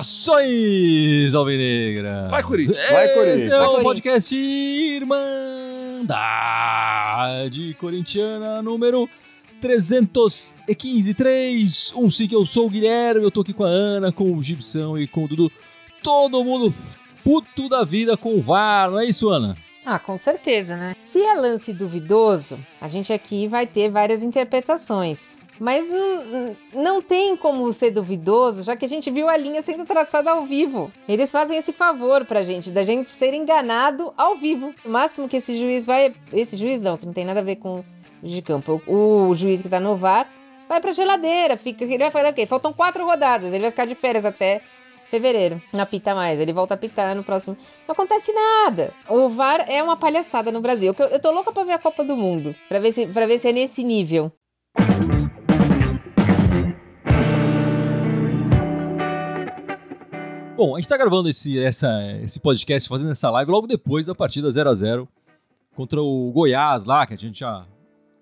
Saudações, Alvinegra! Vai, Corinthians! Vai, Corinthians! Esse é o podcast Irmandade Corintiana número 315, 3, um sim que eu sou o Guilherme, eu tô aqui com a Ana, com o Gibson e com o Dudu. Todo mundo puto da vida com o VAR, não é isso, Ana? Ah, com certeza, né? Se é lance duvidoso, a gente aqui vai ter várias interpretações. Mas não tem como ser duvidoso, já que a gente viu a linha sendo traçada ao vivo. Eles fazem esse favor pra gente, da gente ser enganado ao vivo. O máximo que esse juiz vai. Esse juiz não, que não tem nada a ver com de campo. O, o juiz que tá no VAR vai pra geladeira, fica. Ele vai fazer o quê? Faltam quatro rodadas, ele vai ficar de férias até fevereiro. Não apita mais, ele volta a apitar no próximo. Não acontece nada. O VAR é uma palhaçada no Brasil. Eu, eu tô louca pra ver a Copa do Mundo, Pra ver se, pra ver se é nesse nível. Bom, a gente tá gravando esse, essa, esse podcast, fazendo essa live logo depois da partida 0 a 0 contra o Goiás lá, que a gente já,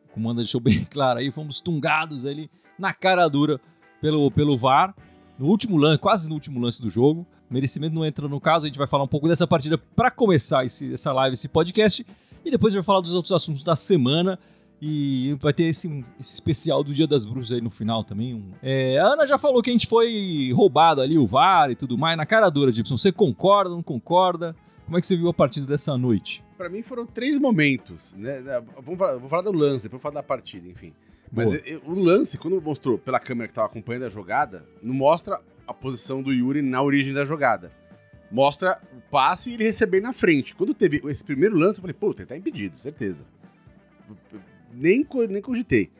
o comando deixou bem claro aí, fomos tungados ali na cara dura pelo, pelo VAR, no último lance, quase no último lance do jogo. Merecimento não entra no caso, a gente vai falar um pouco dessa partida para começar esse, essa live, esse podcast, e depois a gente vai falar dos outros assuntos da semana. E vai ter esse, esse especial do Dia das Bruxas aí no final também. É, a Ana já falou que a gente foi roubado ali, o VAR e tudo mais. Na cara dura, Gibson. Você concorda, não concorda? Como é que você viu a partida dessa noite? Pra mim foram três momentos, né? Vamos falar, vou falar do lance, depois vou falar da partida, enfim. Mas o lance, quando mostrou pela câmera que tava acompanhando a jogada, não mostra a posição do Yuri na origem da jogada. Mostra o passe e ele receber na frente. Quando teve esse primeiro lance, eu falei, puta, ele tá impedido, certeza. Nem, nem cogitei.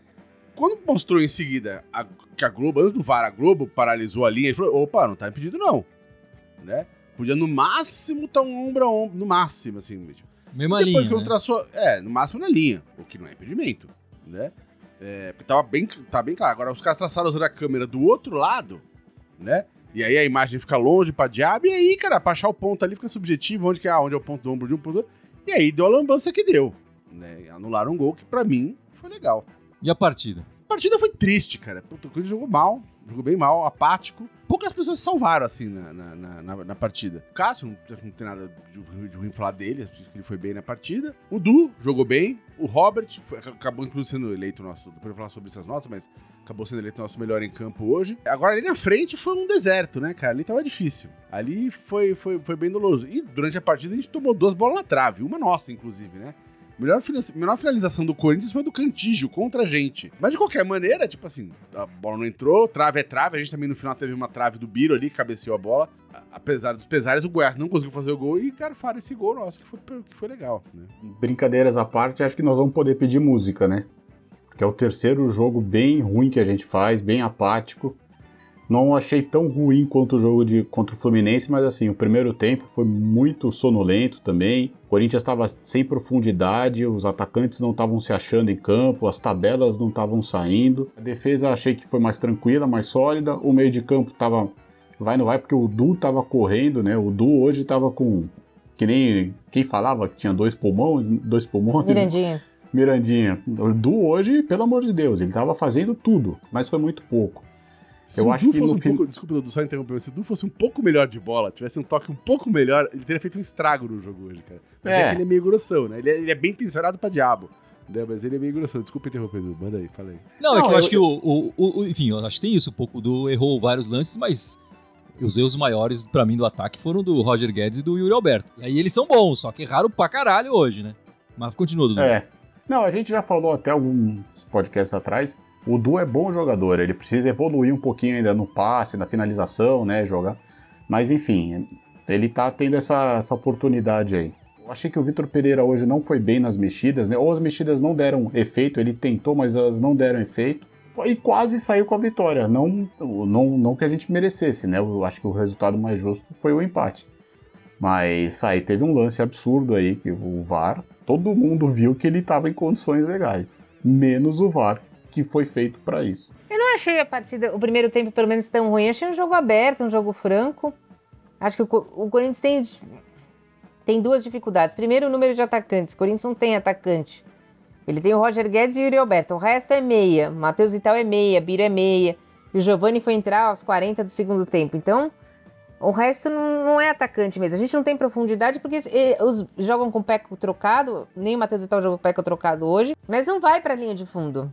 Quando mostrou em seguida a- que a Globo, antes do VAR, a Globo paralisou a linha, ele falou, opa, não tá impedido não. Né? Podia no máximo estar um ombro a ombro, no máximo, assim. tipo, Mesma depois linha, que eu né? traçou, é, no máximo na linha, o que não é impedimento, né? É, porque tava bem, tá bem claro. Agora os caras traçaram usando a câmera do outro lado, né? E aí a imagem fica longe pra diabo, e aí, cara, pra achar o ponto ali fica subjetivo, onde que é, onde é o ponto do ombro de um ponto do outro. E aí deu a lambança que deu, né? Anularam um gol que pra mim foi legal. E a partida? Partida foi triste, cara. O Corinthians jogou mal, jogou bem mal, apático. Poucas pessoas salvaram, assim, na, na, na- na- partida. O Cássio, não, não tem nada de, de ruim falar dele, que ele foi bem na partida. O Du jogou bem. O Robert foi- acabou, inclusive, sendo eleito nosso. Depois eu vou falar sobre essas notas, mas acabou sendo eleito nosso melhor em campo hoje. Agora, ali na frente foi um deserto, né, cara? Ali tava difícil. Ali foi, foi, foi bem doloroso. E durante a partida a gente tomou duas bolas na trave, uma nossa, inclusive, né? Melhor, melhor finalização do Corinthians foi do Cantígio contra a gente. Mas de qualquer maneira, tipo assim, a bola não entrou, trave é trave. A gente também no final teve uma trave do Biro ali, cabeceou a bola. Apesar dos pesares, o Goiás não conseguiu fazer o gol e garfaram esse gol nosso, que foi, que foi legal, né? Brincadeiras à parte, acho que nós vamos poder pedir música, né? Porque é o terceiro jogo bem ruim que a gente faz, bem apático. Não achei tão ruim quanto o jogo de, contra o Fluminense, mas assim, o primeiro tempo foi muito sonolento também. O Corinthians estava sem profundidade, os atacantes não estavam se achando em campo, as tabelas não estavam saindo. A defesa achei que foi mais tranquila, mais sólida. O meio de campo estava vai não vai porque o Du estava correndo, né? O Du hoje estava com que nem quem falava que tinha dois pulmões, dois pulmões. Mirandinha. Mirandinha. O Du hoje, pelo amor de Deus, ele tava fazendo tudo, mas foi muito pouco. Se Eu o acho que fosse um fim- pouco. Desculpa, Dudu, só interromper. Se o Du fosse um pouco melhor de bola, tivesse um toque um pouco melhor, ele teria feito um estrago no jogo hoje, cara. Mas é, É. que ele é meio grossão, né? Ele é, ele é bem tensionado pra diabo. Né? Mas ele é meio grossão. Desculpa interromper, Dudu. Manda aí, fala aí. Não, é Não, que eu, eu- acho que o, o, o- o- Enfim, eu acho que tem isso. Um pouco do errou vários lances, mas os erros maiores pra mim do ataque foram do Roger Guedes e do Yuri Alberto. E aí eles são bons, só que erraram pra caralho hoje, né? Mas continua, Dudu. É. Não, a gente já falou até alguns podcasts atrás. O Du é bom jogador, ele precisa evoluir um pouquinho ainda no passe, na finalização, né? Jogar. Mas enfim, ele tá tendo essa, essa oportunidade aí. Eu achei que o Vitor Pereira hoje não foi bem nas mexidas, né? Ou as mexidas não deram efeito, ele tentou, mas elas não deram efeito. E quase saiu com a vitória. Não, não, não que a gente merecesse, né? Eu acho que o resultado mais justo foi o empate. Mas aí teve um lance absurdo aí, que o VAR, todo mundo viu que ele estava em condições legais. Menos o VAR, que foi feito para isso. Eu não achei a partida, o primeiro tempo, pelo menos, tão ruim. Eu achei um jogo aberto, um jogo franco. Acho que o, o Corinthians tem, tem duas dificuldades. Primeiro, o número de atacantes. O Corinthians não tem atacante. Ele tem o Roger Guedes e o Yuri Alberto. O resto é meia. Matheus Vital é meia, Biro é meia. E o Giovani foi entrar aos 40 do segundo tempo. Então, o resto não é atacante mesmo. A gente não tem profundidade porque os jogam com o pé trocado. Nem o Matheus Vital jogou com o pé trocado hoje. Mas não vai para a linha de fundo.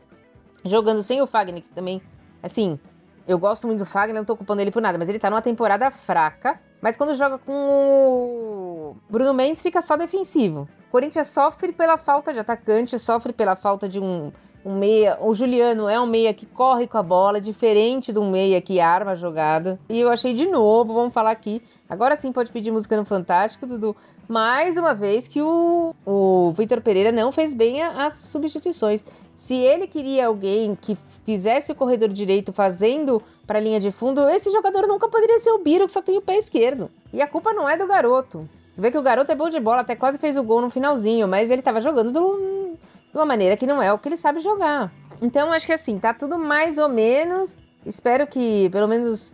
Jogando sem o Fagner, que também, assim, eu gosto muito do Fagner, não tô ocupando ele por nada, mas ele tá numa temporada fraca. Mas quando joga com o Bruno Mendes, fica só defensivo. O Corinthians sofre pela falta de atacante, sofre pela falta de um um meia, o Juliano é um meia que corre com a bola, diferente de um meia que arma a jogada. E eu achei de novo, vamos falar aqui. Agora sim pode pedir música no Fantástico, Dudu. Mais uma vez que o, o Vitor Pereira não fez bem as substituições. Se ele queria alguém que fizesse o corredor direito fazendo para a linha de fundo, esse jogador nunca poderia ser o Biro, que só tem o pé esquerdo. E a culpa não é do garoto. Vê que o garoto é bom de bola, até quase fez o gol no finalzinho, mas ele estava jogando do, de uma maneira que não é o que ele sabe jogar. Então, acho que assim, tá tudo mais ou menos. Espero que pelo menos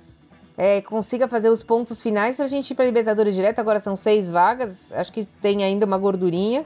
é, consiga fazer os pontos finais pra gente ir pra Libertadores direto. Agora são seis vagas, acho que tem ainda uma gordurinha.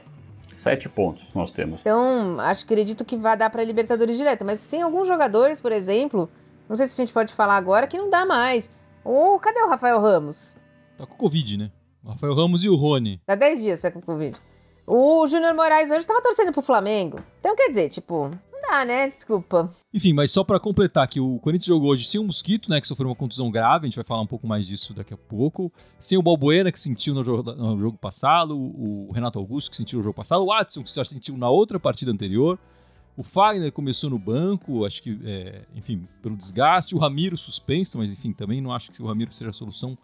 Sete pontos nós temos. Então, acho acredito que vai dar pra Libertadores direto. Mas tem alguns jogadores, por exemplo, não sei se a gente pode falar agora, que não dá mais. Ou cadê o Rafael Ramos? Tá com Covid, né? O Rafael Ramos e o Rony. Dá 10 dias você tá com Covid. O Júnior Moraes hoje tava torcendo pro Flamengo. Então, quer dizer, tipo, não dá, né? Desculpa. Enfim, mas só para completar que o Corinthians jogou hoje sem o Mosquito, né, que sofreu uma contusão grave, a gente vai falar um pouco mais disso daqui a pouco. Sem o Balbuena, que sentiu no jogo, no jogo passado, o Renato Augusto, que sentiu no jogo passado, o Watson, que só sentiu na outra partida anterior. O Fagner começou no banco, acho que, é, enfim, pelo desgaste. O Ramiro suspenso, mas enfim, também não acho que o Ramiro seja a solução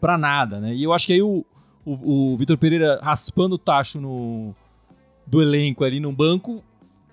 para nada, né? E eu acho que aí o, o, o Vitor Pereira raspando o tacho no, do elenco ali no banco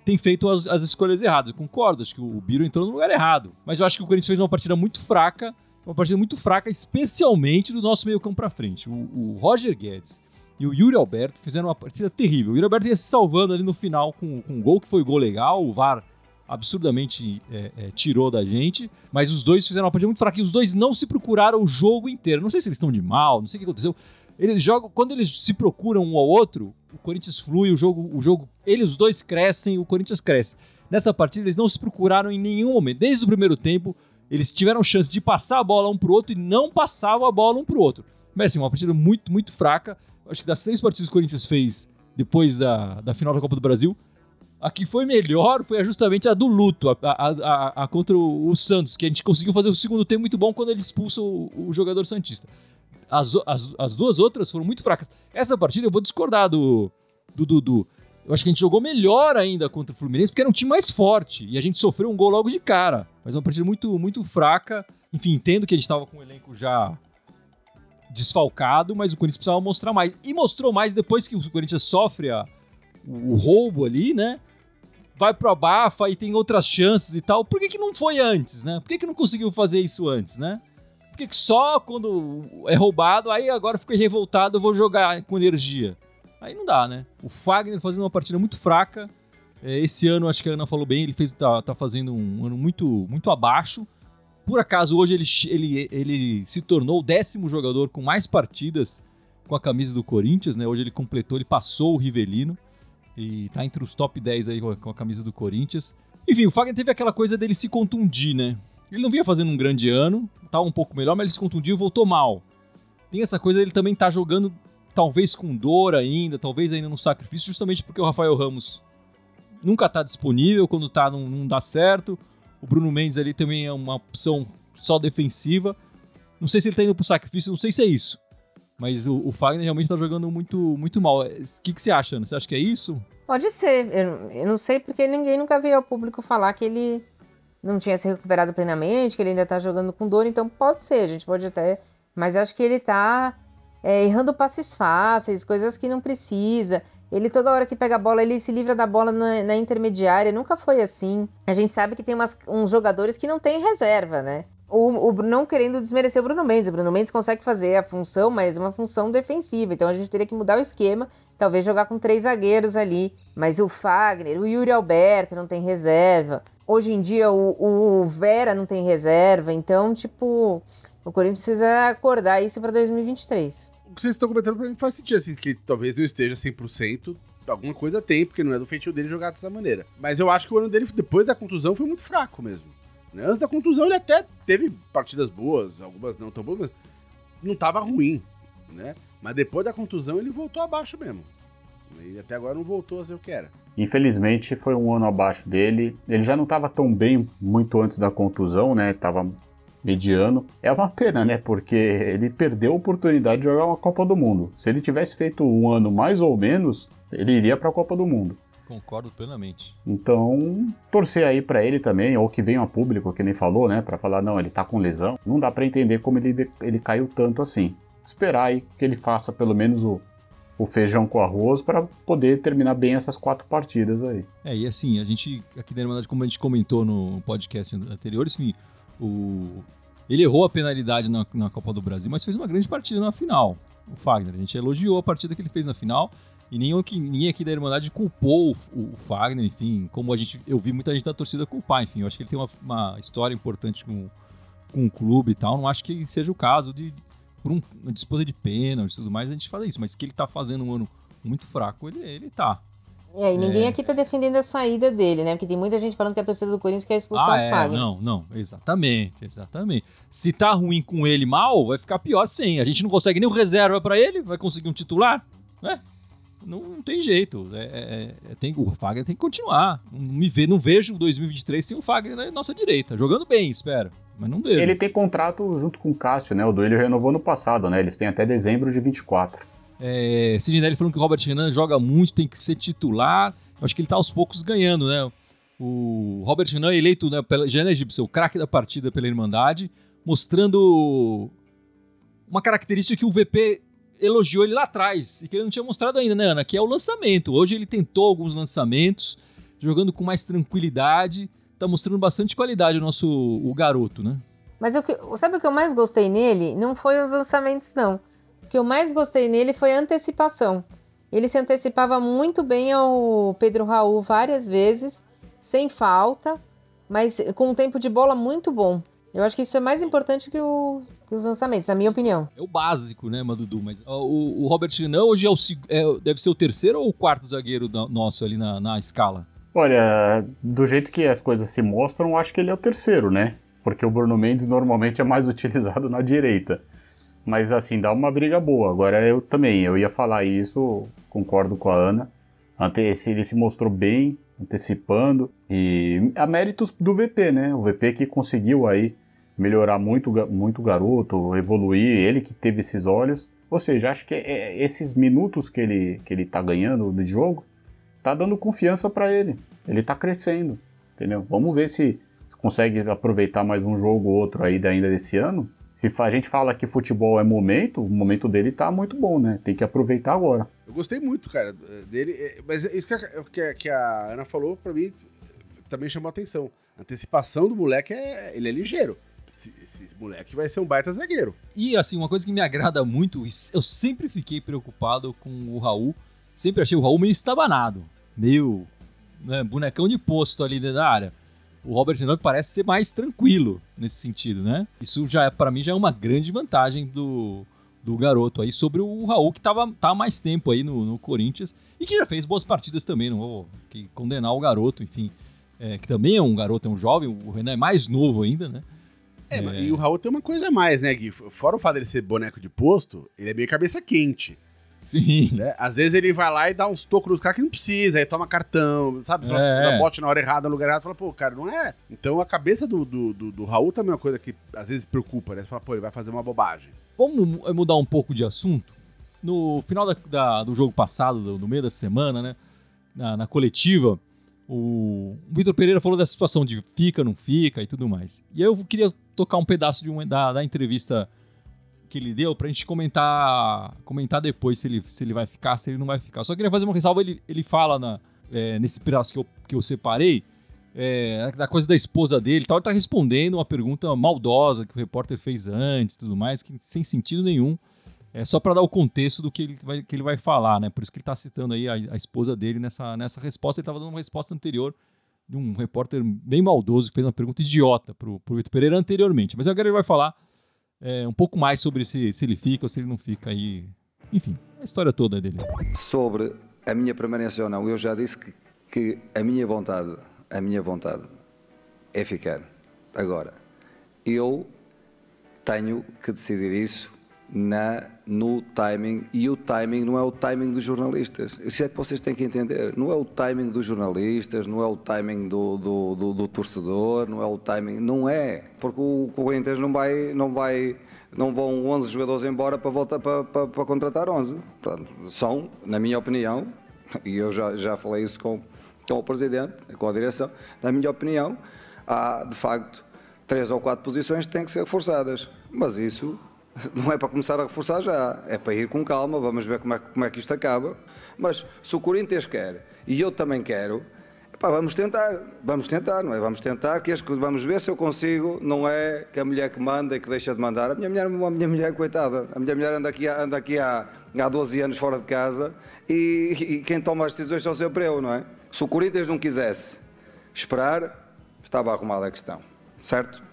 tem feito as, as, escolhas erradas. Eu concordo, acho que o Biro entrou no lugar errado. Mas eu acho que o Corinthians fez uma partida muito fraca, uma partida muito fraca, especialmente do nosso meio campo para frente. O, o, Roger Guedes e o Yuri Alberto fizeram uma partida terrível. O Yuri Alberto ia se salvando ali no final com, com um gol que foi gol legal, o VAR absurdamente é, é, tirou da gente, mas os dois fizeram uma partida muito fraca e os dois não se procuraram o jogo inteiro. Não sei se eles estão de mal, não sei o que aconteceu. Eles jogam, quando eles se procuram um ao outro, o Corinthians flui, o jogo, o jogo, eles os dois crescem, o Corinthians cresce. Nessa partida eles não se procuraram em nenhum momento. Desde o primeiro tempo, eles tiveram chance de passar a bola um pro outro e não passavam a bola um pro outro. Mas assim, uma partida muito, muito fraca. Acho que das três partidas que o Corinthians fez depois da, da final da Copa do Brasil, a que foi melhor foi justamente a do luto, a, a, a, a contra o, Santos, que a gente conseguiu fazer o segundo tempo muito bom quando ele expulsa o, o jogador Santista. As, as, as duas outras foram muito fracas. Essa partida eu vou discordar do Dudu. Eu acho que a gente jogou melhor ainda contra o Fluminense, porque era um time mais forte. E a gente sofreu um gol logo de cara. Mas uma partida muito, muito fraca. Enfim, entendo que a gente estava com o elenco já desfalcado, mas o Corinthians precisava mostrar mais. E mostrou mais depois que o Corinthians sofre a, o, o roubo ali, né? Vai pro abafa e tem outras chances e tal. Por que, que não foi antes, né? Por que, que não conseguiu fazer isso antes, né? Por que só quando é roubado, aí agora fiquei revoltado, eu vou jogar com energia? Aí não dá, né? O Fagner fazendo uma partida muito fraca. É, esse ano, acho que a Ana falou bem, ele fez, tá, tá fazendo um ano muito, muito abaixo. Por acaso, hoje ele, ele, ele se tornou o décimo jogador com mais partidas com a camisa do Corinthians, né? Hoje ele completou, ele passou o Rivelino e tá entre os top 10 aí com a camisa do Corinthians. Enfim, o Fagner teve aquela coisa dele se contundir, né? Ele não vinha fazendo um grande ano, tá um pouco melhor, mas ele se contundiu e voltou mal. Tem essa coisa, ele também tá jogando talvez com dor ainda, talvez ainda no sacrifício, justamente porque o Rafael Ramos nunca tá disponível, quando tá não, não dá certo. O Bruno Mendes ali também é uma opção só defensiva. Não sei se ele tá indo pro sacrifício, não sei se é isso. Mas o, o Fagner realmente tá jogando muito, muito mal. O que, que você acha, Ana? Você acha que é isso? Pode ser. Eu, eu não sei porque ninguém nunca veio ao público falar que ele não tinha se recuperado plenamente, que ele ainda tá jogando com dor, então pode ser, a gente pode até. Mas acho que ele tá é, errando passes fáceis, coisas que não precisa. Ele toda hora que pega a bola, ele se livra da bola na, na intermediária, nunca foi assim. A gente sabe que tem umas, uns jogadores que não tem reserva, né? O, o, não querendo desmerecer o Bruno Mendes. O Bruno Mendes consegue fazer a função, mas uma função defensiva. Então a gente teria que mudar o esquema, talvez jogar com três zagueiros ali. Mas o Fagner, o Yuri Alberto não tem reserva. Hoje em dia o, o Vera não tem reserva, então, tipo, o Corinthians precisa acordar isso para 2023. O que vocês estão comentando pra mim faz sentido, assim, que talvez não esteja 100%, alguma coisa tem, porque não é do feitio dele jogar dessa maneira. Mas eu acho que o ano dele, depois da contusão, foi muito fraco mesmo. Né? Antes da contusão, ele até teve partidas boas, algumas não tão boas, mas não tava ruim, né? Mas depois da contusão, ele voltou abaixo mesmo. E até agora não voltou a ser o que era. Infelizmente foi um ano abaixo dele. Ele já não estava tão bem muito antes da contusão, né? Tava mediano. É uma pena, né? Porque ele perdeu a oportunidade de jogar uma Copa do Mundo. Se ele tivesse feito um ano mais ou menos, ele iria para a Copa do Mundo. Concordo plenamente. Então, torcer aí para ele também, ou que venha a público, que nem falou, né? Para falar, não, ele tá com lesão. Não dá para entender como ele, ele caiu tanto assim. Esperar aí que ele faça pelo menos o, o feijão com arroz para poder terminar bem essas quatro partidas aí. É, e assim, a gente, aqui na Irmandade, como a gente comentou no podcast anterior, assim, o, ele errou a penalidade na, na Copa do Brasil, mas fez uma grande partida na final. O Fagner, a gente elogiou a partida que ele fez na final e ninguém aqui, ninguém aqui da Irmandade culpou o, o, Fagner, enfim, como a gente, eu vi muita gente da torcida culpar, enfim, eu acho que ele tem uma, uma história importante com, com o clube e tal, não acho que seja o caso de, por um, uma disputa de pênalti e tudo mais, a gente fala isso, mas que ele tá fazendo um ano muito fraco, ele, ele tá. É, e ninguém é... aqui tá defendendo a saída dele, né? Porque tem muita gente falando que a torcida do Corinthians quer expulsar ah, o é, Fagner. Não, não, exatamente, exatamente. Se tá ruim com ele mal, vai ficar pior sim. A gente não consegue nem o reserva para ele, vai conseguir um titular, né? Não, tem jeito. É, é, é, tem, o Fagner tem que continuar. Não, me vê, não vejo 2023 sem o Fagner na nossa direita. Jogando bem, espero. Mas não vejo. Ele tem contrato junto com o Cássio, né? O Duílio renovou no passado, né? Eles têm até dezembro de 24. É, Sidney falando que o Robert Renan joga muito, tem que ser titular. Acho que ele tá aos poucos ganhando, né? O Robert Renan eleito né, pela Jana Egípcia, o craque da partida pela Irmandade, mostrando uma característica que o VP elogiou ele lá atrás e que ele não tinha mostrado ainda, né, Ana? Que é o lançamento. Hoje ele tentou alguns lançamentos, jogando com mais tranquilidade. Tá mostrando bastante qualidade o nosso o garoto, né? Mas sabe o que eu mais gostei nele? Não foi os lançamentos, não. O que eu mais gostei nele foi a antecipação. Ele se antecipava muito bem ao Pedro Raul várias vezes, sem falta, mas com um tempo de bola muito bom. Eu acho que isso é mais importante que, o, que os lançamentos, na minha opinião. É o básico, né, Madudu? Mas o, o Robert Renan hoje é o, é, deve ser o terceiro ou o quarto zagueiro da, nosso ali na, na escala? Olha, do jeito que as coisas se mostram, acho que ele é o terceiro, né? Porque o Bruno Mendes normalmente é mais utilizado na direita. Mas assim, dá uma briga boa. Agora eu também, eu ia falar isso, concordo com a Ana. Ele se mostrou bem, antecipando. E a méritos do VP, né? O VP que conseguiu aí melhorar muito, muito o garoto, evoluir, ele que teve esses olhos. Ou seja, acho que é, esses minutos que ele, que ele tá ganhando de jogo, tá dando confiança para ele. Ele tá crescendo, entendeu? Vamos ver se consegue aproveitar mais um jogo ou outro aí ainda desse ano. Se a gente fala que futebol é momento, o momento dele tá muito bom, né? Tem que aproveitar agora. Eu gostei muito, cara, dele. É, mas isso que a, que a Ana falou, para mim, também chamou a atenção. A antecipação do moleque, é, ele é ligeiro esse, esse, moleque vai ser um baita zagueiro. E assim, uma coisa que me agrada muito, eu sempre fiquei preocupado com o Raul, sempre achei o Raul meio estabanado, meio né, bonecão de posto ali dentro da área. O Robert Renan parece ser mais tranquilo nesse sentido, né? Isso já é, para mim já é uma grande vantagem do, do garoto aí sobre o Raul que tava tá há mais tempo aí no, no Corinthians e que já fez boas partidas também, não vou condenar o garoto, enfim, é, que também é um garoto, é um jovem, o Renan é mais novo ainda, né? É, é, e o Raul tem uma coisa a mais, né, Gui? Fora o fato dele ser boneco de posto, ele é meio cabeça quente. Sim. Né? Às vezes ele vai lá e dá uns tocos nos caras que não precisa, aí toma cartão, sabe? É. Dá bote na hora errada, no lugar errado, fala, pô, cara, não é. Então a cabeça do, do, do, do Raul também é uma coisa que às vezes preocupa, né? Você fala, pô, ele vai fazer uma bobagem. Vamos mudar um pouco de assunto. No final da, da, do jogo passado, do, do, meio da semana, né? Na, na coletiva, o, Vitor Pereira falou dessa situação de fica, não fica e tudo mais. E aí eu queria tocar um pedaço de uma, da, da entrevista que ele deu pra gente comentar comentar depois se ele, se ele vai ficar, se ele não vai ficar. Só queria fazer uma ressalva, ele, ele fala na, é, nesse pedaço que eu, que eu separei, é, da coisa da esposa dele tal, ele tá respondendo uma pergunta maldosa que o repórter fez antes tudo mais, que sem sentido nenhum. É só para dar o contexto do que ele vai, que ele vai falar, né? Por isso que ele tá citando aí a, a esposa dele nessa, nessa resposta. Ele tava dando uma resposta anterior de um repórter bem maldoso que fez uma pergunta idiota pro, pro Vitor Pereira anteriormente. Mas agora ele vai falar é, um pouco mais sobre se, se ele fica ou se ele não fica aí Enfim, a história toda dele. Sobre a minha permanência ou não, eu já disse que, que a minha vontade, a minha vontade é ficar. Agora, eu tenho que decidir isso na, no timing e o timing não é o timing dos jornalistas. Isso é que vocês têm que entender. Não é o timing dos jornalistas, não é o timing do, do, do, do torcedor, não é o timing. Não é. Porque o Corinthians não vai. Não vai não vão 11 jogadores embora para voltar para, para, para contratar 11. Portanto, são, na minha opinião, e eu já, já falei isso com, com o Presidente, com a direção, na minha opinião, há de facto três ou quatro posições que têm que ser reforçadas. Mas isso não é para começar a reforçar já, é para ir com calma, vamos ver como é, como é que isto acaba. Mas se o Corinthians quer, e eu também quero, epá, vamos tentar, vamos tentar, não é? Vamos tentar, que vamos ver se eu consigo, não é que a mulher que manda e que deixa de mandar. A minha mulher, a minha mulher coitada, a minha mulher anda aqui, anda aqui há, há 12 anos fora de casa e, e quem toma as decisões são sempre eu, não é? Se o Corinthians não quisesse esperar, estava arrumada a questão, certo?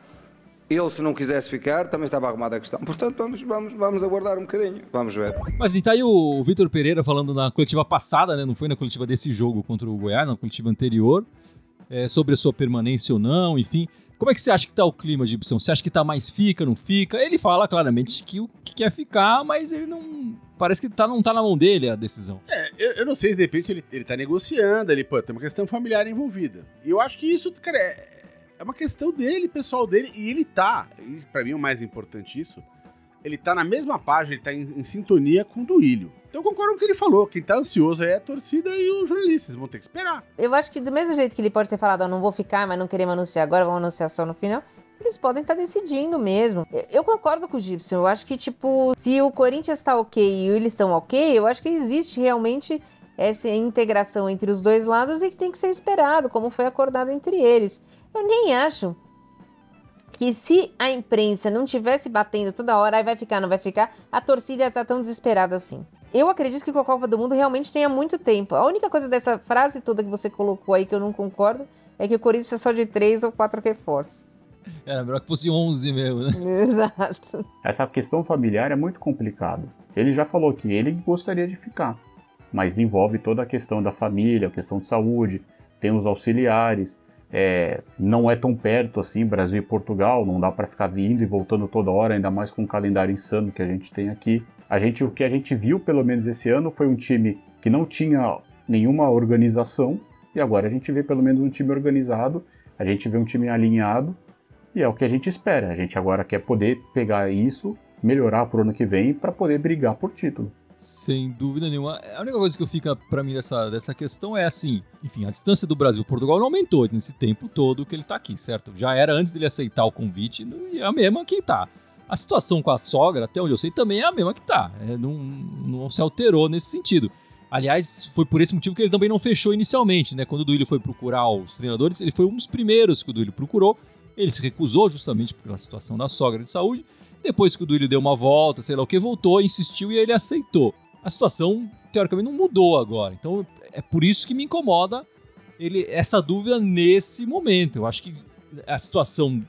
Ele, se não quisesse ficar, também estava arrumada a questão. Portanto, vamos, vamos, vamos aguardar um bocadinho. Vamos ver. Mas está aí o Vitor Pereira falando na coletiva passada, né? Não foi na coletiva desse jogo contra o Goiás, na coletiva anterior, é, sobre a sua permanência ou não, enfim. Como é que você acha que está o clima de opção? Você acha que está mais fica, não fica? Ele fala claramente que, que quer ficar, mas ele não. Parece que tá, não está na mão dele a decisão. É, eu, eu, não sei se de repente ele, ele tá negociando, ele, pô, tem uma questão familiar envolvida. E eu acho que isso, cara, é, é uma questão dele, pessoal dele, e ele tá, e pra mim o mais importante isso, ele tá na mesma página, ele tá em, em sintonia com o Duílio. Então eu concordo com o que ele falou, quem tá ansioso é a torcida e os jornalistas, vão ter que esperar. Eu acho que do mesmo jeito que ele pode ter falado, oh, não vou ficar, mas não queremos anunciar agora, vamos anunciar só no final, eles podem estar tá decidindo mesmo. Eu concordo com o Gibson. Eu acho que, tipo, se o Corinthians está ok e eles estão ok, eu acho que existe realmente essa integração entre os dois lados e que tem que ser esperado, como foi acordado entre eles. Eu nem acho que se a imprensa não tivesse batendo toda hora, aí vai ficar, não vai ficar, a torcida tá tão desesperada assim. Eu acredito que com a Copa do Mundo realmente tenha muito tempo. A única coisa dessa frase toda que você colocou aí que eu não concordo é que o Corinthians precisa só de três ou quatro reforços. Era melhor que fosse 11 mesmo, né? Exato. Essa questão familiar é muito complicada. Ele já falou que ele gostaria de ficar, mas envolve toda a questão da família, a questão de saúde, tem os auxiliares, é, não é tão perto assim, Brasil e Portugal, não dá para ficar vindo e voltando toda hora, ainda mais com o calendário insano que a gente tem aqui. A gente, o que a gente viu, pelo menos esse ano, foi um time que não tinha nenhuma organização, e agora a gente vê pelo menos um time organizado, a gente vê um time alinhado, e é o que a gente espera. A gente agora quer poder pegar isso, melhorar pro ano que vem, para poder brigar por título. Sem dúvida nenhuma. A única coisa que fica para mim dessa, dessa questão é assim, enfim, a distância do Brasil Portugal não aumentou nesse tempo todo que ele tá aqui, certo? Já era antes dele aceitar o convite, e é a mesma que tá. A situação com a sogra, até onde eu sei, também é a mesma que tá. É, não, não se alterou nesse sentido. Aliás, foi por esse motivo que ele também não fechou inicialmente, né? Quando o Duílio foi procurar os treinadores, ele foi um dos primeiros que o Duílio procurou. Ele se recusou justamente pela situação da sogra de saúde. Depois que o Duílio deu uma volta, sei lá o que, voltou, insistiu e ele aceitou. A situação, teoricamente, não mudou agora. Então, é por isso que me incomoda ele, essa dúvida nesse momento. Eu acho que a situação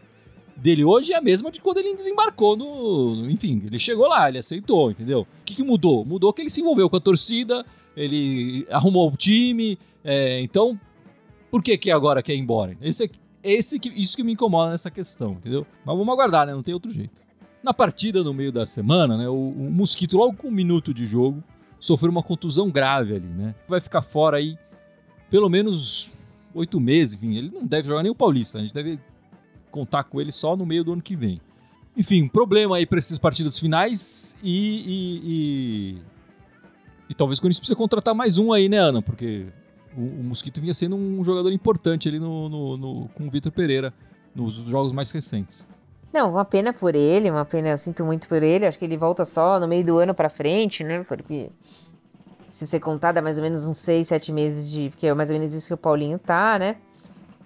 dele hoje é a mesma de quando ele desembarcou no. Enfim, ele chegou lá, ele aceitou, entendeu? O que, que mudou? Mudou que ele se envolveu com a torcida, ele arrumou o time. É, então, por que, que agora quer ir embora? Esse, esse que, isso que me incomoda nessa questão, entendeu? Mas vamos aguardar, né? Não tem outro jeito. Na partida no meio da semana, né, o, o Mosquito, logo com um minuto de jogo, sofreu uma contusão grave ali, né? Vai ficar fora aí pelo menos oito meses, enfim, ele não deve jogar nem o Paulista, a gente deve contar com ele só no meio do ano que vem. Enfim, problema aí para essas partidas finais e, e, e, e talvez o Corinthians precise contratar mais um aí, né, Ana? Porque o, o Mosquito vinha sendo um jogador importante ali no, no, no com o Vitor Pereira nos jogos mais recentes. Não, uma pena por ele, uma pena, eu sinto muito por ele. Acho que ele volta só no meio do ano pra frente, né? Porque se você contar, dá mais ou menos uns 6, 7 meses de. Porque é mais ou menos isso que o Paulinho tá, né?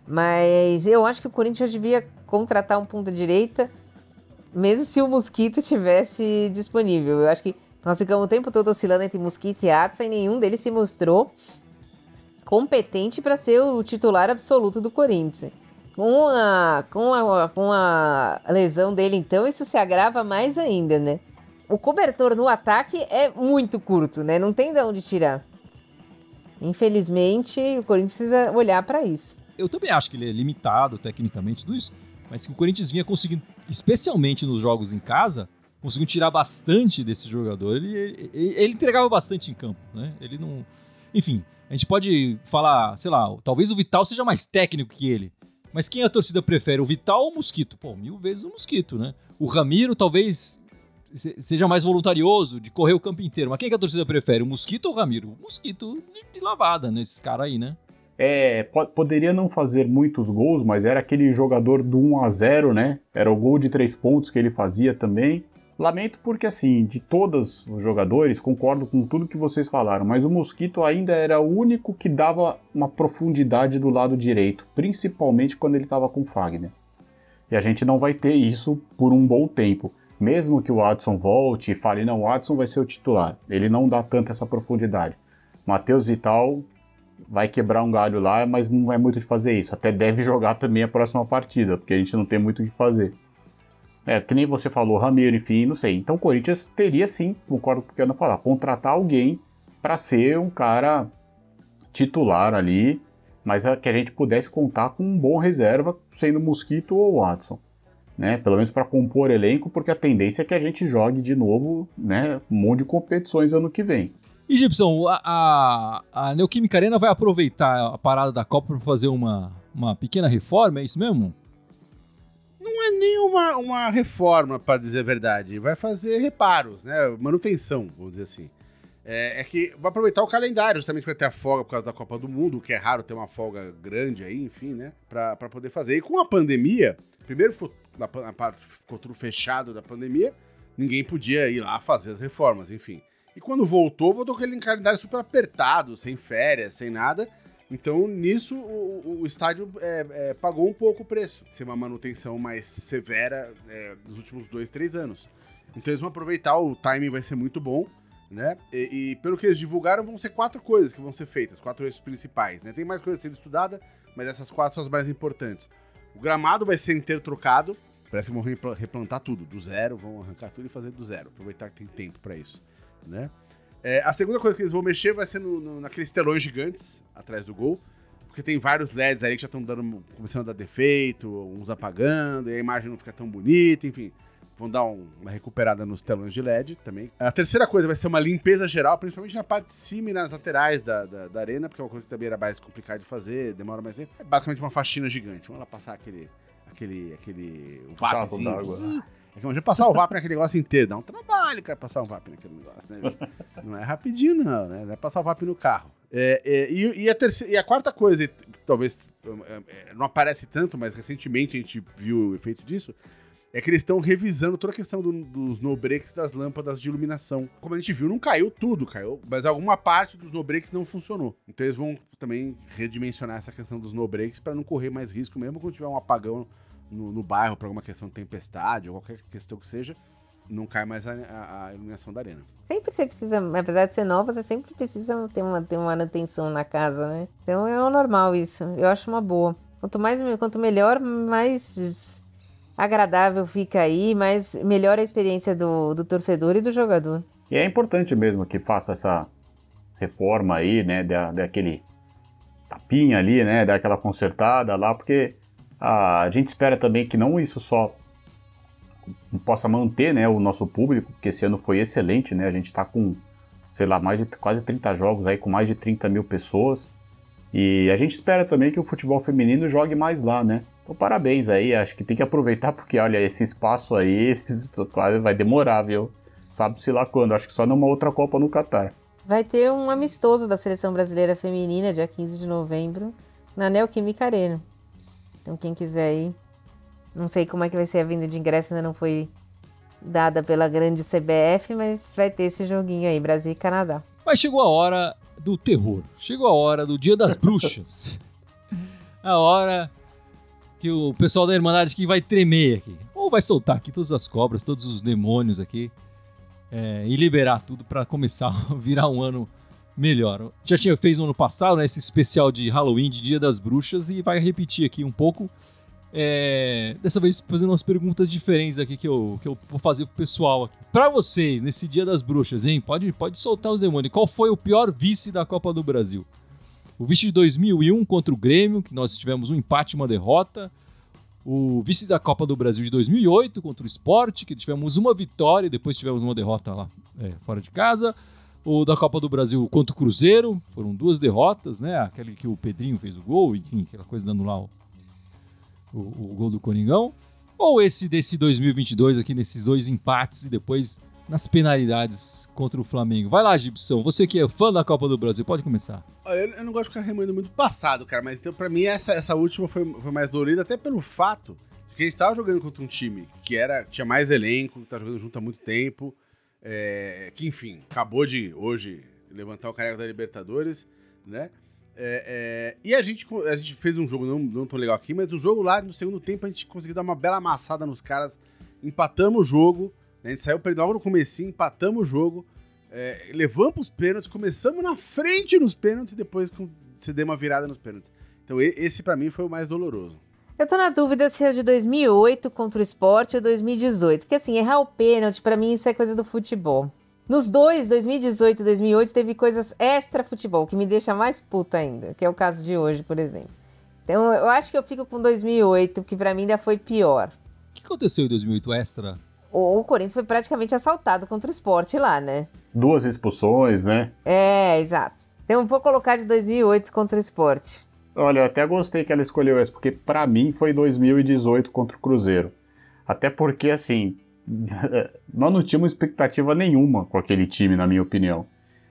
Mas eu acho que o Corinthians devia contratar um ponta-direita, mesmo se o Mosquito tivesse disponível. Eu acho que nós ficamos o tempo todo oscilando entre Mosquito e Adson e nenhum deles se mostrou competente para ser o titular absoluto do Corinthians. Com a, com, a, com a lesão dele, então, isso se agrava mais ainda, né? o cobertor no ataque é muito curto, né? Não tem de onde tirar. Infelizmente, o Corinthians precisa olhar para isso. Eu também acho que ele é limitado tecnicamente, tudo isso, mas que o Corinthians vinha conseguindo, especialmente nos jogos em casa, conseguiu tirar bastante desse jogador. Ele, ele, ele, entregava bastante em campo, né? Ele não. Enfim, a gente pode falar, sei lá, talvez o Vital seja mais técnico que ele. Mas quem a torcida prefere, o Vital ou o Mosquito? Pô, mil vezes o Mosquito, né? O Ramiro talvez seja mais voluntarioso de correr o campo inteiro. Mas quem que a torcida prefere, o Mosquito ou o Ramiro? O Mosquito de, lavada nesses caras aí, né? É, poderia não fazer muitos gols, mas era aquele jogador do 1 a 0 né? Era o gol de três pontos que ele fazia também. Lamento porque, assim, de todos os jogadores, concordo com tudo que vocês falaram, mas o Mosquito ainda era o único que dava uma profundidade do lado direito, principalmente quando ele estava com Fagner. E a gente não vai ter isso por um bom tempo. Mesmo que o Watson volte e fale, não, o Watson vai ser o titular. Ele não dá tanta essa profundidade. Matheus Vital vai quebrar um galho lá, mas não é muito de fazer isso. Até deve jogar também a próxima partida, porque a gente não tem muito o que fazer. É, que nem você falou, Ramiro, enfim, não sei. Então o Corinthians teria sim, concordo com o que eu não falar, contratar alguém para ser um cara titular ali, mas que a gente pudesse contar com um bom reserva, sendo Mosquito ou Watson. Né, pelo menos para compor elenco, porque a tendência é que a gente jogue de novo né, um monte de competições ano que vem. E Gibson, a, a, a Neoquímica Arena vai aproveitar a parada da Copa para fazer uma, uma pequena reforma, é isso mesmo? Não é nem uma, uma reforma, para dizer a verdade. Vai fazer reparos, né? Manutenção, vamos dizer assim. É, é, que vai aproveitar o calendário, justamente para ter a folga por causa da Copa do Mundo, que é raro ter uma folga grande aí, enfim, né? Para poder fazer. E com a pandemia, primeiro na parte ficou tudo fechado da pandemia, ninguém podia ir lá fazer as reformas, enfim. E quando voltou, voltou com aquele calendário super apertado, sem férias, sem nada. Então, nisso, o, o estádio é, é, pagou um pouco o preço. Ser uma manutenção mais severa é, nos últimos dois, três anos. Então, eles vão aproveitar, o timing vai ser muito bom. Né? E, e, pelo que eles divulgaram, vão ser quatro coisas que vão ser feitas, quatro eixos principais. Né? Tem mais coisas sendo estudada, mas essas quatro são as mais importantes. O gramado vai ser inteiro trocado. Parece que vão replantar tudo, do zero, vão arrancar tudo e fazer do zero. Aproveitar que tem tempo para isso. Né? É, a segunda coisa que eles vão mexer vai ser no, no, naqueles telões gigantes atrás do gol. Porque tem vários LEDs aí que já estão dando, começando a dar defeito, uns apagando, e a imagem não fica tão bonita, enfim. Vão dar um, uma recuperada nos telões de LED também. A terceira coisa vai ser uma limpeza geral, principalmente na parte de cima e nas laterais da, da, da arena, porque é uma coisa que também era mais complicada de fazer, demora mais tempo. É basicamente uma faxina gigante. Vamos lá passar aquele. aquele. aquele. o VAPzinho. É imagina passar o VAP naquele negócio inteiro. Dá um trabalho, cara, passar o VAP naquele negócio, né? Não é rapidinho, não, né? Não é passar o VAP no carro. É, é, e, e, a terceira, e a quarta coisa, talvez é, não aparece tanto, mas recentemente a gente viu o efeito disso, é que eles estão revisando toda a questão do, dos no-breaks das lâmpadas de iluminação. Como a gente viu, não caiu tudo, caiu, mas alguma parte dos no-breaks não funcionou. Então eles vão também redimensionar essa questão dos no-breaks para não correr mais risco, mesmo quando tiver um apagão no, no bairro por alguma questão de tempestade ou qualquer questão que seja, não cai mais a, a, a, iluminação da arena. Sempre você precisa, apesar de ser nova, você sempre precisa ter uma, ter uma manutenção na casa, né? Então é normal isso. Eu acho uma boa. Quanto mais, quanto melhor, mais agradável fica aí, mais melhor a experiência do, do torcedor e do jogador. E é importante mesmo que faça essa reforma aí, né? Daquele tapinha ali, né? Daquela consertada lá, porque a gente espera também que não isso só possa manter né, o nosso público, porque esse ano foi excelente, né? A gente está com, sei lá, mais de quase 30 jogos aí, com mais de 30 mil pessoas. E a gente espera também que o futebol feminino jogue mais lá, né? Então parabéns aí, acho que tem que aproveitar, porque olha, esse espaço aí vai demorar, viu? Sabe-se lá quando, acho que só numa outra Copa no Catar. Vai ter um amistoso da Seleção Brasileira Feminina, dia 15 de novembro, na Neoquímica Arena. Então quem quiser ir, não sei como é que vai ser a venda de ingresso, ainda não foi dada pela grande CBF, mas vai ter esse joguinho aí, Brasil e Canadá. Mas chegou a hora do terror. Chegou a hora do Dia das Bruxas. a hora que o pessoal da Irmandade aqui vai tremer aqui. Ou vai soltar aqui todas as cobras, todos os demônios aqui. É, e liberar tudo para começar a virar um ano melhor. Já tinha fez no ano passado, né, esse especial de Halloween, de Dia das Bruxas, e vai repetir aqui um pouco. É, dessa vez fazendo umas perguntas diferentes aqui que eu, que eu vou fazer pro pessoal aqui. Pra vocês, nesse dia das bruxas, hein? Pode, pode soltar os demônios. Qual foi o pior vice da Copa do Brasil? O vice de 2001 contra o Grêmio, que nós tivemos um empate e uma derrota. O vice da Copa do Brasil de 2008 contra o Sport, que tivemos uma vitória e depois tivemos uma derrota lá é, fora de casa. O da Copa do Brasil contra o Cruzeiro, foram duas derrotas, né? Aquele que o Pedrinho fez o gol, enfim, aquela coisa dando lá o, o, o gol do Coringão. Ou esse desse 2022 aqui, nesses dois empates e depois nas penalidades contra o Flamengo. Vai lá, Gibson, você que é fã da Copa do Brasil, pode começar. Eu, eu não gosto de ficar remoendo muito passado, cara, mas então pra mim essa, essa última foi, foi mais dolorida, até pelo fato de que a gente tava jogando contra um time que era, tinha mais elenco, que tá jogando junto há muito tempo, é, que enfim, acabou de hoje levantar o careca da Libertadores, né? É, é, e a gente, a gente fez um jogo não, não tão legal aqui, mas o jogo lá no segundo tempo a gente conseguiu dar uma bela amassada nos caras, empatamos o jogo, né? a gente saiu perdendo logo no comecinho, empatamos o jogo, é, levamos os pênaltis, começamos na frente nos pênaltis e depois cedemos uma virada nos pênaltis. Então esse pra mim foi o mais doloroso. Eu tô na dúvida se é o de 2008 contra o esporte ou 2018. Porque assim, errar o pênalti, pra mim, isso é coisa do futebol. Nos dois, 2018 e 2008, teve coisas extra futebol, que me deixa mais puta ainda, que é o caso de hoje, por exemplo. Então, eu acho que eu fico com 2008, que pra mim ainda foi pior. O que aconteceu em 2008 extra? O, o Corinthians foi praticamente assaltado contra o esporte lá, né? Duas expulsões, né? É, exato. Então, vou colocar de 2008 contra o esporte. Olha, eu até gostei que ela escolheu essa, porque pra mim foi 2018 contra o Cruzeiro. Até porque, assim, nós não tínhamos expectativa nenhuma com aquele time, na minha opinião.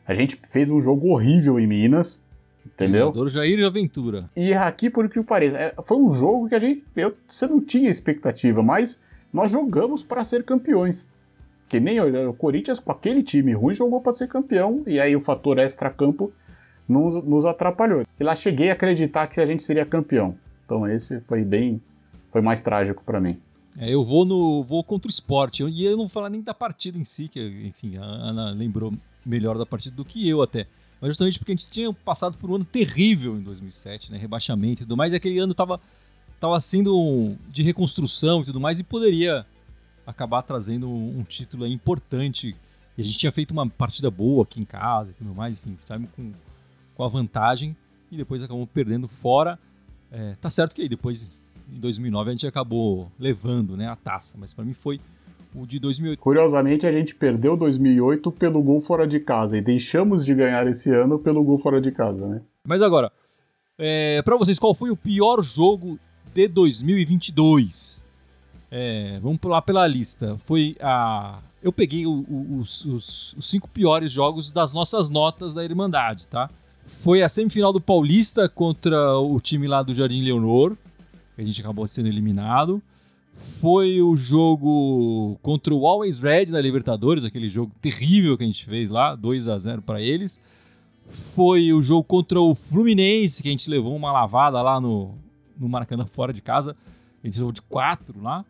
A gente fez um jogo horrível em Minas, entendeu? Treinador Jair Aventura. E aqui, por que pareça, é, foi um jogo que a gente, eu, você não tinha expectativa, mas nós jogamos para ser campeões. Que nem o, o Corinthians, com aquele time ruim, jogou para ser campeão, e aí o fator extra-campo nos, nos atrapalhou. E lá cheguei a acreditar que a gente seria campeão. Então esse foi bem, foi mais trágico para mim. É, eu vou no vou contra o esporte. E eu não vou falar nem da partida em si, que, enfim, a Ana lembrou melhor da partida do que eu até. Mas justamente porque a gente tinha passado por um ano terrível em 2007, né? Rebaixamento e tudo mais. E aquele ano tava, tava sendo de reconstrução e tudo mais, e poderia acabar trazendo um, um título importante. E a gente tinha feito uma partida boa aqui em casa e tudo mais, enfim, saímos com, com a vantagem e depois acabamos perdendo fora. É, tá certo que aí depois, em 2009, a gente acabou levando né, a taça, mas para mim foi o de 2008. Curiosamente, a gente perdeu 2008 pelo gol fora de casa e deixamos de ganhar esse ano pelo gol fora de casa, né? Mas agora, é, para vocês, qual foi o pior jogo de 2022? É, vamos lá pela lista. Foi a. Eu peguei o- o- os, os- os cinco piores jogos das nossas notas da Irmandade, tá? Foi a semifinal do Paulista contra o time lá do Jardim Leonor, a gente acabou sendo eliminado. Foi o jogo contra o Always Red da Libertadores, aquele jogo terrível que a gente fez lá, 2 a 0 para eles. Foi o jogo contra o Fluminense, que a gente levou uma lavada lá no, no Maracanã fora de casa. A gente levou de 4 lá.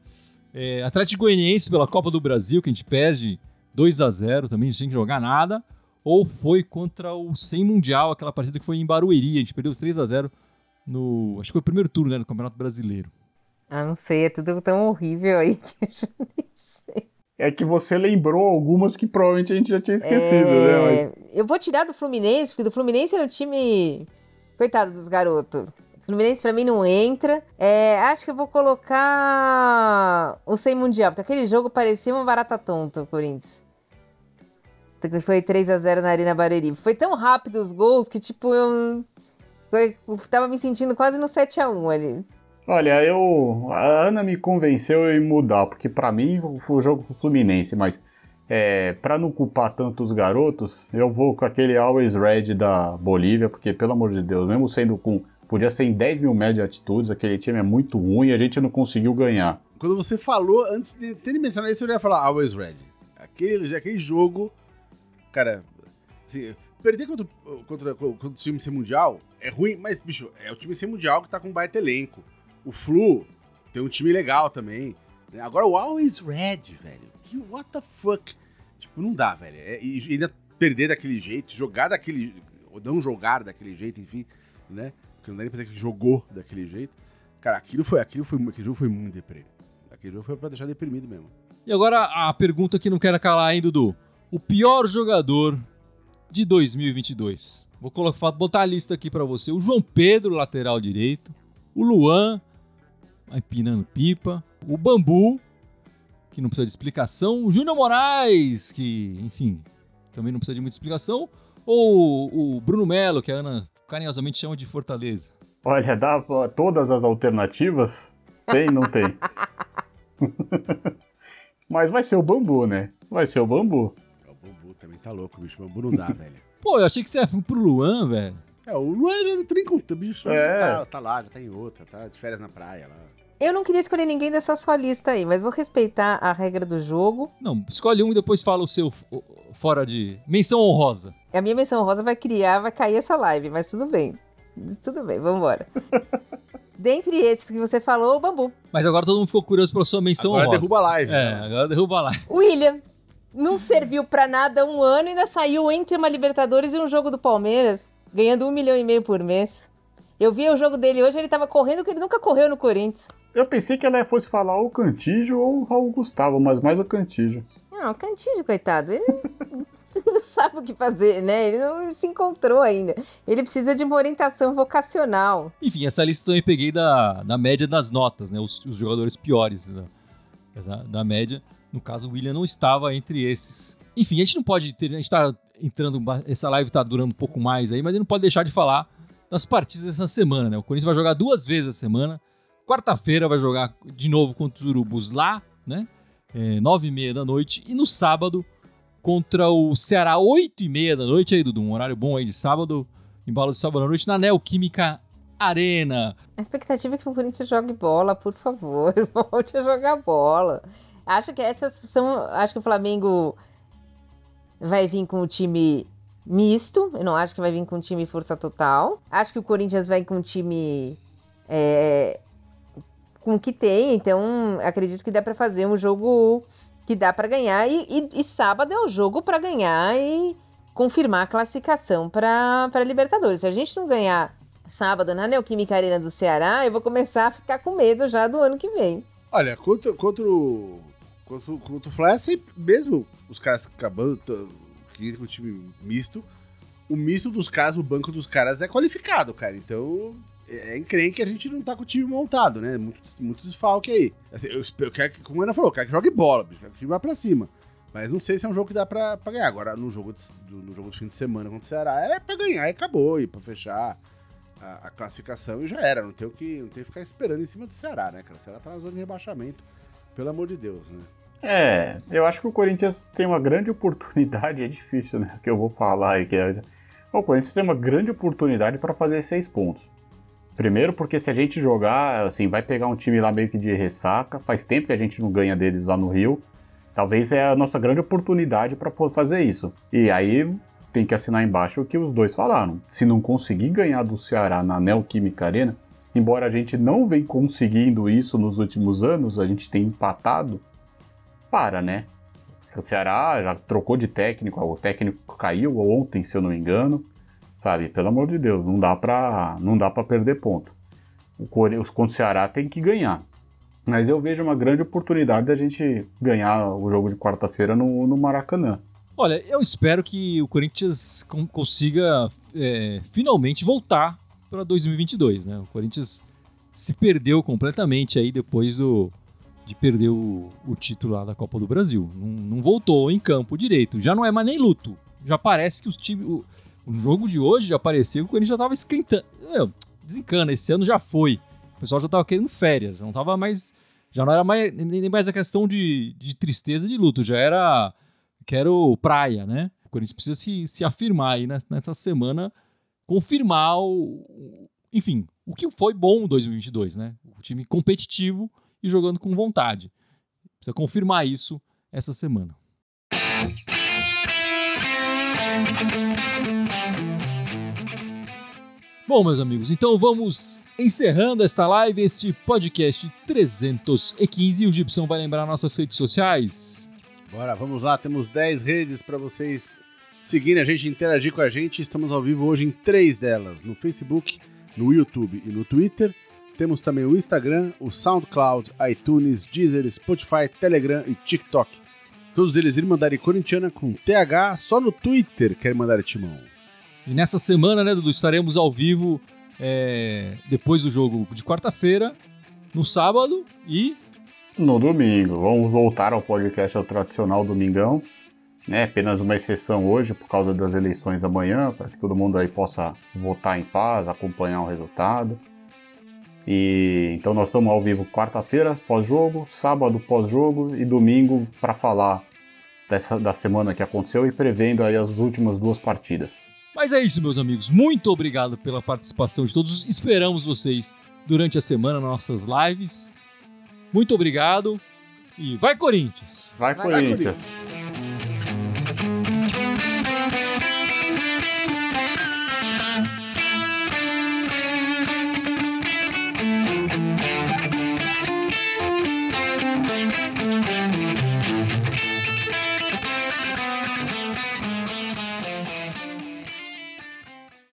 É, Atlético Goianiense pela Copa do Brasil, que a gente perde 2 a 0 também, gente tem que jogar nada. Ou foi contra o 100 Mundial, aquela partida que foi em Barueri, a gente perdeu 3 a 0 no. Acho que foi o primeiro turno né, no Campeonato Brasileiro. Ah, não sei, é tudo tão horrível aí que eu já nem sei. É que você lembrou algumas que provavelmente a gente já tinha esquecido, né? Mas É, Eu vou tirar do Fluminense, porque do Fluminense era um time. Coitado dos garotos. O Fluminense pra mim não entra. É, acho que eu vou colocar o Sem Mundial, porque aquele jogo parecia uma barata tonta, o Corinthians. Que Foi 3 a 0 na Arena Barueri. Foi tão rápido os gols que, tipo, eu. foi- eu tava me sentindo quase no 7 a 1 ali. Olha, eu. A Ana me convenceu em mudar, porque pra mim foi o jogo com o Fluminense, mas é, para não culpar tanto os garotos, eu vou com aquele Always Red da Bolívia, porque pelo amor de Deus, mesmo sendo com. Podia ser em 10 mil metros de altitudes, aquele time é muito ruim e a gente não conseguiu ganhar. Quando você falou, antes de ter mencionado isso, eu já ia falar Always Red. Aquele, aquele jogo, cara, assim, perder contra, contra, contra o time ser mundial é ruim, mas, bicho, é o time ser mundial que tá com um baita elenco. O Flu tem um time legal também. né? Agora o Always Red, velho. Que what the fuck? Tipo, não dá, velho. É, e ainda perder daquele jeito, jogar daquele. Ou não jogar daquele jeito, enfim, né? Porque não dá nem pra dizer que jogou daquele jeito. Cara, aquilo foi, aquilo foi, aquele jogo foi muito deprê. Aquele jogo foi pra deixar deprimido mesmo. E agora a pergunta que não quero calar, hein, Dudu? O pior jogador de 2022. Vou colocar, botar a lista aqui pra você. O João Pedro, lateral direito. O Luan, empinando pipa. O Bambu, que não precisa de explicação. O Júnior Moraes, que, enfim, também não precisa de muita explicação. Ou o Bruno Melo, que a Ana carinhosamente chama de Fortaleza. Olha, dá todas as alternativas? Tem, não tem. Mas vai ser o bambu, né? Vai ser o bambu. Tá louco, bicho. O bambu não dá, velho. Pô, eu achei que você ia pro Luan, velho. É, o Luan já não tem conta, bicho. É. Tá, tá lá, já tá em outra, tá de férias na praia lá. Eu não queria escolher ninguém dessa sua lista aí, mas vou respeitar a regra do jogo. Não, escolhe um e depois fala o seu fora de. Menção honrosa. A minha menção rosa vai criar, vai cair essa live, mas tudo bem. Tudo bem, vambora. Dentre esses que você falou, o bambu. Mas agora todo mundo ficou curioso pela sua menção Agora honrosa. derruba a live. É, né? agora derruba lá. William. Não serviu pra nada um ano e ainda saiu entre uma Libertadores e um jogo do Palmeiras, ganhando um milhão e meio por mês. Eu vi o jogo dele hoje, ele tava correndo que ele nunca correu no Corinthians. Eu pensei que ela fosse falar o Cantígio ou o Raul Gustavo, mas mais o Cantígio. Não, o Cantígio, coitado, ele não sabe o que fazer, né? Ele não se encontrou ainda. Ele precisa de uma orientação vocacional. Enfim, essa lista eu também peguei da, da média das notas, né? Os, os jogadores piores da, da, da média. No caso, o William não estava entre esses. Enfim, a gente não pode ter. A gente tá entrando. Essa live tá durando um pouco mais aí, mas a gente não pode deixar de falar das partidas dessa semana, né? O Corinthians vai jogar duas vezes a semana. Quarta-feira vai jogar de novo contra os Urubus lá, né? É, nove e meia da noite. E no sábado contra o Ceará, oito e meia da noite aí, Dudu. Um horário bom aí de sábado. Embalo de sábado à noite na Neoquímica Arena. A expectativa é que o Corinthians jogue bola, por favor. Volte a jogar bola. Acho que essas são. Acho que o Flamengo vai vir com o time misto. Eu não acho que vai vir com o time força total. Acho que o Corinthians vai com o time. é, com o que tem. Então, acredito que dá pra fazer um jogo que dá pra ganhar. E, e- e sábado é o jogo pra ganhar e confirmar a classificação pra Libertadores. Se a gente não ganhar sábado na Neoquímica Arena do Ceará, eu vou começar a ficar com medo já do ano que vem. Olha, contra, contra o. Contra, o- contra o Fly, é sempre, mesmo os caras acabando que com o time misto, o misto dos caras, o banco dos caras é qualificado, cara. Então, é encrenque que a gente não tá com o time montado, né? Muito, muito desfalque aí. Assim, eu, eu quero que, como a Ana falou, eu quero que jogue bola, bicho, quero que o time vá pra cima. Mas não sei se é um jogo que dá pra, pra ganhar. Agora, no jogo, do, no jogo do fim de semana contra o Ceará, é pra ganhar e acabou. E pra fechar a, a classificação e já era. Não tem o que, não tem que ficar esperando em cima do Ceará, né, cara? O Ceará tá na zona de rebaixamento. Pelo amor de Deus, né? É, eu acho que o Corinthians tem uma grande oportunidade, é difícil, né? Que eu vou falar aí. Que é... O Corinthians tem uma grande oportunidade para fazer seis pontos. Primeiro, porque se a gente jogar, assim, vai pegar um time lá meio que de ressaca, faz tempo que a gente não ganha deles lá no Rio. Talvez é a nossa grande oportunidade para fazer isso. E aí tem que assinar embaixo o que os dois falaram. Se não conseguir ganhar do Ceará na Neoquímica Arena, embora a gente não vem conseguindo isso nos últimos anos, a gente tem empatado, para, né? O Ceará já trocou de técnico, o técnico caiu ontem, se eu não me engano. Sabe, pelo amor de Deus, não dá pra, não dá pra perder ponto. O os contra o Ceará tem que ganhar. Mas eu vejo uma grande oportunidade da gente ganhar o jogo de quarta-feira no, no Maracanã. Olha, eu espero que o Corinthians con- consiga é, finalmente voltar para 2022, né? O Corinthians se perdeu completamente aí depois do, de perder o, o título lá da Copa do Brasil. Não, não voltou em campo direito. Já não é mais nem luto. Já parece que os times. O, o jogo de hoje já parecia que o Corinthians já tava esquentando. Meu, desencana, esse ano já foi. O pessoal já tava querendo férias. Não tava mais. Já não era mais, nem mais a questão de, de tristeza de luto. Já era quero praia, né? O Corinthians precisa se, se afirmar aí nessa semana, confirmar o, enfim, o que foi bom em 2022, né? O time competitivo e jogando com vontade. Precisa confirmar isso essa semana. Bom, meus amigos, então vamos encerrando esta live, este podcast 315. O Gibson vai lembrar nossas redes sociais. Bora, vamos lá. Temos 10 redes para vocês seguirem a gente, interagir com a gente. Estamos ao vivo hoje em três delas: no Facebook, no YouTube e no Twitter. Temos também o Instagram, o SoundCloud, iTunes, Deezer, Spotify, Telegram e TikTok. Todos eles Irmandade Corintiana com TH, só no Twitter quer mandar timão. E nessa semana, né, Dudu, estaremos ao vivo é, depois do jogo de quarta-feira, no sábado e. No domingo. Vamos voltar ao podcast ao tradicional domingão. Né, apenas uma exceção hoje por causa das eleições amanhã, para que todo mundo aí possa votar em paz, acompanhar o resultado. E então nós estamos ao vivo quarta-feira pós-jogo, sábado pós-jogo e domingo para falar dessa da semana que aconteceu e prevendo aí as últimas duas partidas. Mas é isso, meus amigos. Muito obrigado pela participação de todos. Esperamos vocês durante a semana nas nossas lives. Muito obrigado e vai Corinthians. Vai, Vai, Corinthians. Corinthians.